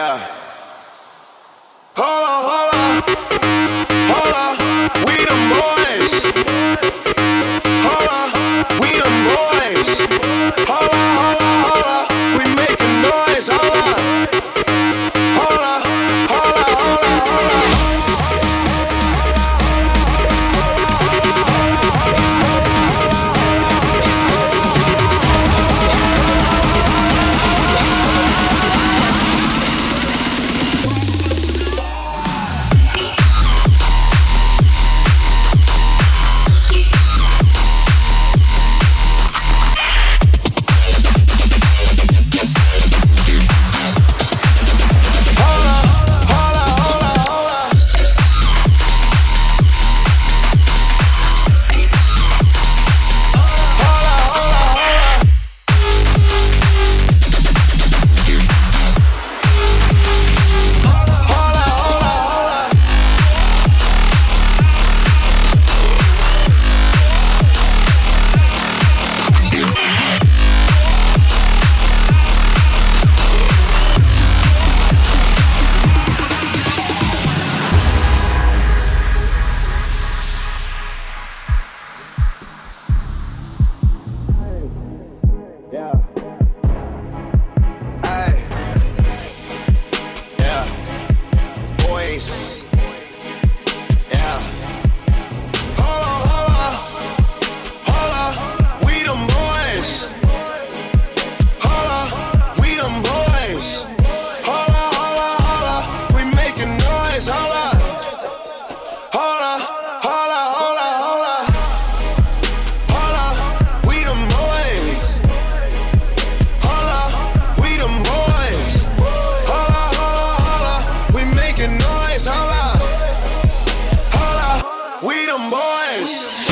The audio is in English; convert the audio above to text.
Yeah. Hold on, hold on, hold on. We the boys. boys.